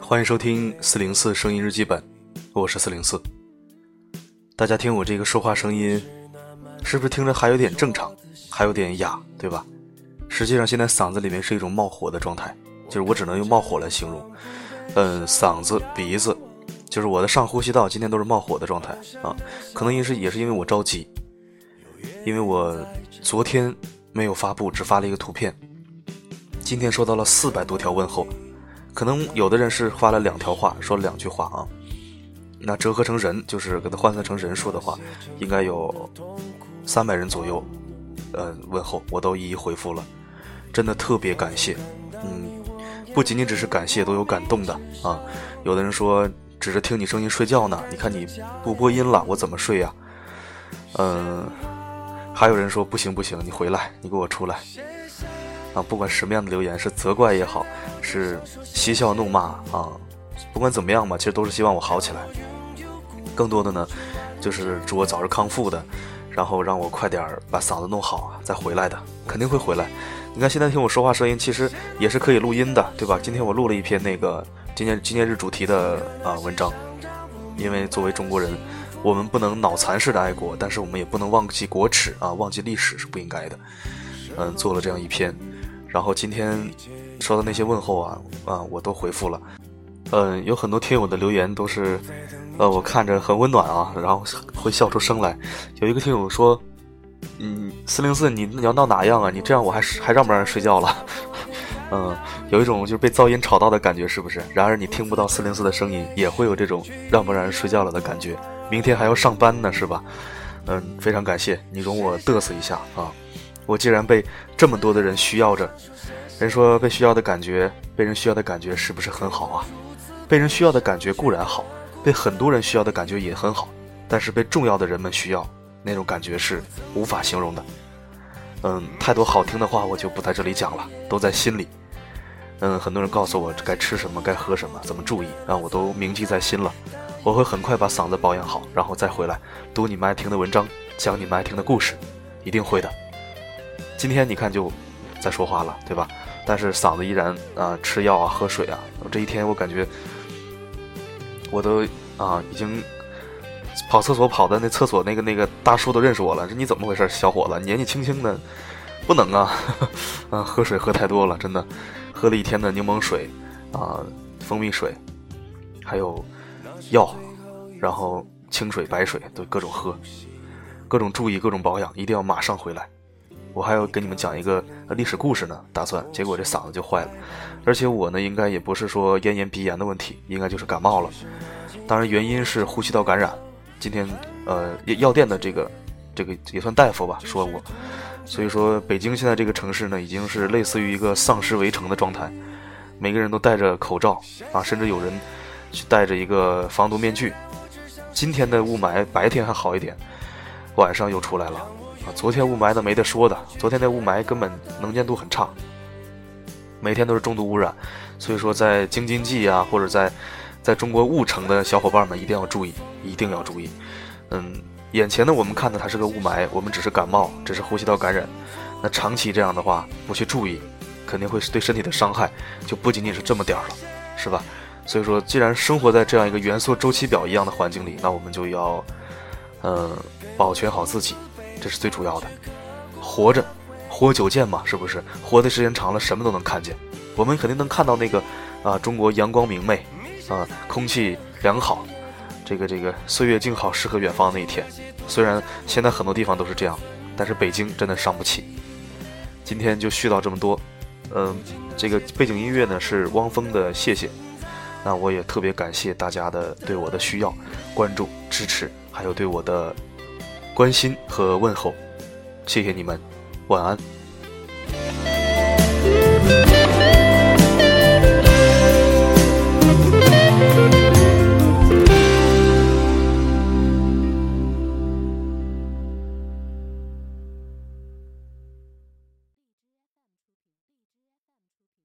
欢迎收听四零四声音日记本，我是四零四。大家听我这个说话声音，是不是听着还有点正常，还有点哑，对吧？实际上现在嗓子里面是一种冒火的状态，就是我只能用冒火来形容。嗯，嗓子、鼻子，就是我的上呼吸道今天都是冒火的状态啊。可能也是也是因为我着急，因为我昨天没有发布，只发了一个图片。今天收到了四百多条问候。可能有的人是发了两条话，说了两句话啊，那折合成人，就是给他换算成人数的话，应该有三百人左右，呃，问候我都一一回复了，真的特别感谢，嗯，不仅仅只是感谢，都有感动的啊。有的人说只是听你声音睡觉呢，你看你不播音了，我怎么睡呀？嗯，还有人说不行不行，你回来，你给我出来。啊，不管什么样的留言，是责怪也好，是嬉笑怒骂啊，不管怎么样吧，其实都是希望我好起来。更多的呢，就是祝我早日康复的，然后让我快点把嗓子弄好，再回来的，肯定会回来。你看现在听我说话声音，其实也是可以录音的，对吧？今天我录了一篇那个纪念纪念日主题的啊文章，因为作为中国人，我们不能脑残式的爱国，但是我们也不能忘记国耻啊，忘记历史是不应该的。嗯，做了这样一篇。然后今天收到那些问候啊啊，我都回复了。嗯，有很多听友的留言都是，呃，我看着很温暖啊，然后会笑出声来。有一个听友说：“嗯，四零四，你你要闹哪样啊？你这样我还还让不让人睡觉了？” 嗯，有一种就是被噪音吵到的感觉，是不是？然而你听不到四零四的声音，也会有这种让不让人睡觉了的感觉。明天还要上班呢，是吧？嗯，非常感谢你容我嘚瑟一下啊。我既然被这么多的人需要着，人说被需要的感觉，被人需要的感觉是不是很好啊？被人需要的感觉固然好，被很多人需要的感觉也很好，但是被重要的人们需要，那种感觉是无法形容的。嗯，太多好听的话我就不在这里讲了，都在心里。嗯，很多人告诉我该吃什么，该喝什么，怎么注意，啊，我都铭记在心了。我会很快把嗓子保养好，然后再回来读你们爱听的文章，讲你们爱听的故事，一定会的。今天你看就在说话了，对吧？但是嗓子依然啊，吃药啊，喝水啊。这一天我感觉我都啊，已经跑厕所跑的那厕所那个那个大叔都认识我了。这你怎么回事，小伙子？年纪轻轻的，不能啊！啊，喝水喝太多了，真的，喝了一天的柠檬水啊，蜂蜜水，还有药，然后清水、白水都各种喝，各种注意，各种保养，一定要马上回来。我还要给你们讲一个历史故事呢，打算结果这嗓子就坏了，而且我呢应该也不是说咽炎鼻炎的问题，应该就是感冒了。当然原因是呼吸道感染。今天呃药店的这个这个也算大夫吧说我，所以说北京现在这个城市呢已经是类似于一个丧尸围城的状态，每个人都戴着口罩啊，甚至有人去戴着一个防毒面具。今天的雾霾白天还好一点，晚上又出来了。昨天雾霾的没得说的，昨天那雾霾根本能见度很差，每天都是重度污染，所以说在京津冀啊，或者在在中国雾城的小伙伴们一定要注意，一定要注意。嗯，眼前的我们看的它是个雾霾，我们只是感冒，只是呼吸道感染。那长期这样的话，不去注意，肯定会对身体的伤害就不仅仅是这么点儿了，是吧？所以说，既然生活在这样一个元素周期表一样的环境里，那我们就要嗯保全好自己。这是最主要的，活着，活久见嘛，是不是？活的时间长了，什么都能看见。我们肯定能看到那个，啊，中国阳光明媚，啊，空气良好，这个这个岁月静好，诗和远方那一天。虽然现在很多地方都是这样，但是北京真的伤不起。今天就絮叨这么多，嗯，这个背景音乐呢是汪峰的《谢谢》，那我也特别感谢大家的对我的需要、关注、支持，还有对我的。关心和问候，谢谢你们，晚安。